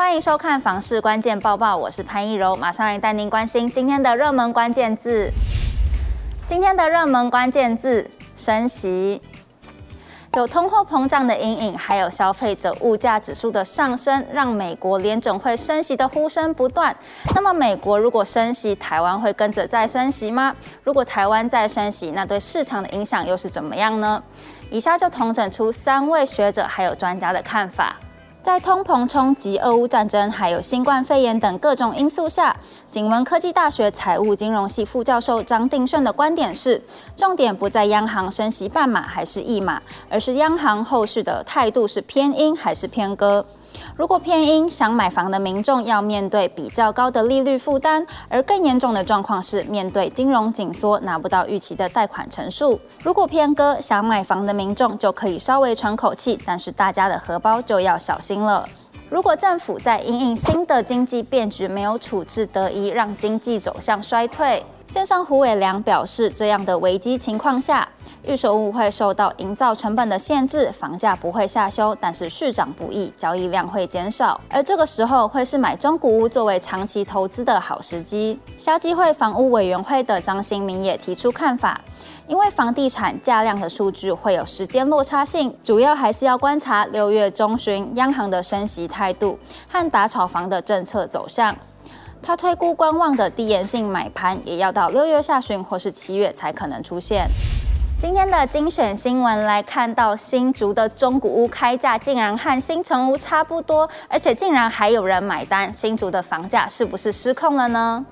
欢迎收看房市关键报报，我是潘一柔，马上来带您关心今天的热门关键字。今天的热门关键字：升息。有通货膨胀的阴影，还有消费者物价指数的上升，让美国联准会升息的呼声不断。那么，美国如果升息，台湾会跟着再升息吗？如果台湾再升息，那对市场的影响又是怎么样呢？以下就统整出三位学者还有专家的看法。在通膨冲击、俄乌战争，还有新冠肺炎等各种因素下，景文科技大学财务金融系副教授张定顺的观点是：重点不在央行升息半码还是一码，而是央行后续的态度是偏鹰还是偏鸽。如果偏鹰，想买房的民众要面对比较高的利率负担；而更严重的状况是面对金融紧缩，拿不到预期的贷款成数。如果偏鸽，想买房的民众就可以稍微喘口气，但是大家的荷包就要小心了。如果政府在因应新的经济变局没有处置得宜，让经济走向衰退。建商胡伟良表示，这样的危机情况下，预售屋会受到营造成本的限制，房价不会下修，但是续涨不易，交易量会减少。而这个时候会是买中古屋作为长期投资的好时机。消基会房屋委员会的张新民也提出看法，因为房地产价量的数据会有时间落差性，主要还是要观察六月中旬央行的升息态度和打炒房的政策走向。他推估观望的低延性买盘也要到六月下旬或是七月才可能出现。今天的精选新闻来看到，新竹的中古屋开价竟然和新城屋差不多，而且竟然还有人买单。新竹的房价是不是失控了呢？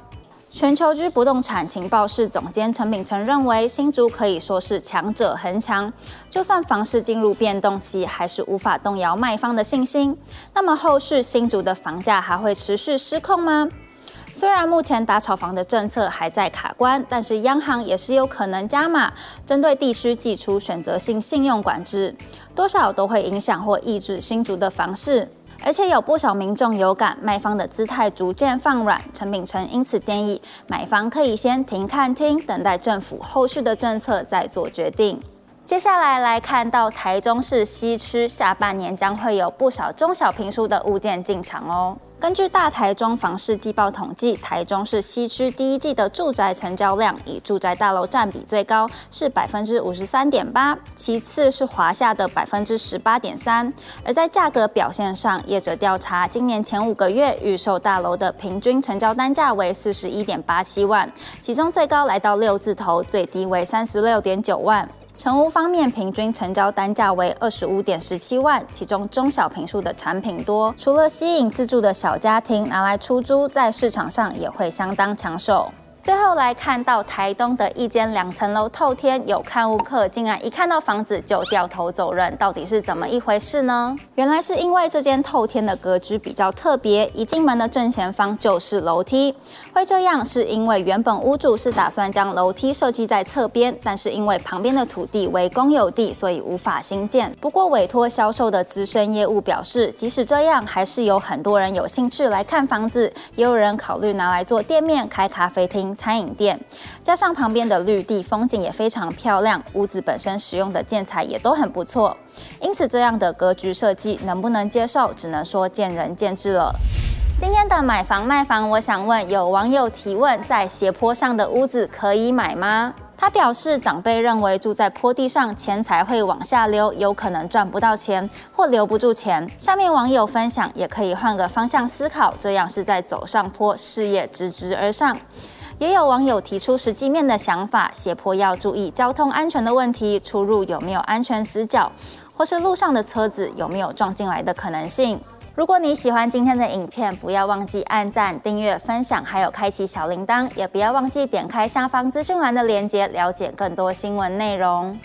全球居不动产情报室总监陈秉诚认为，新竹可以说是强者恒强，就算房市进入变动期，还是无法动摇卖方的信心。那么后续新竹的房价还会持续失控吗？虽然目前打炒房的政策还在卡关，但是央行也是有可能加码，针对地区祭出选择性信用管制，多少都会影响或抑制新竹的房市。而且有不少民众有感卖方的姿态逐渐放软，陈秉诚因此建议买房可以先停看听，等待政府后续的政策再做决定。接下来来看到台中市西区，下半年将会有不少中小平数的物件进场哦。根据大台中房市季报统计，台中市西区第一季的住宅成交量以住宅大楼占比最高，是百分之五十三点八，其次是华厦的百分之十八点三。而在价格表现上，业者调查今年前五个月预售大楼的平均成交单价为四十一点八七万，其中最高来到六字头，最低为三十六点九万。成屋方面，平均成交单价为二十五点十七万，其中中小平数的产品多，除了吸引自住的小家庭拿来出租，在市场上也会相当抢手。最后来看到台东的一间两层楼透天，有看屋客竟然一看到房子就掉头走人，到底是怎么一回事呢？原来是因为这间透天的格局比较特别，一进门的正前方就是楼梯。会这样是因为原本屋主是打算将楼梯设计在侧边，但是因为旁边的土地为公有地，所以无法兴建。不过委托销售的资深业务表示，即使这样，还是有很多人有兴趣来看房子，也有人考虑拿来做店面、开咖啡厅。餐饮店，加上旁边的绿地，风景也非常漂亮。屋子本身使用的建材也都很不错，因此这样的格局设计能不能接受，只能说见仁见智了。今天的买房卖房，我想问有网友提问：在斜坡上的屋子可以买吗？他表示，长辈认为住在坡地上，钱财会往下流，有可能赚不到钱或留不住钱。下面网友分享，也可以换个方向思考，这样是在走上坡，事业直直而上。也有网友提出实际面的想法，斜坡要注意交通安全的问题，出入有没有安全死角，或是路上的车子有没有撞进来的可能性。如果你喜欢今天的影片，不要忘记按赞、订阅、分享，还有开启小铃铛，也不要忘记点开下方资讯栏的链接，了解更多新闻内容。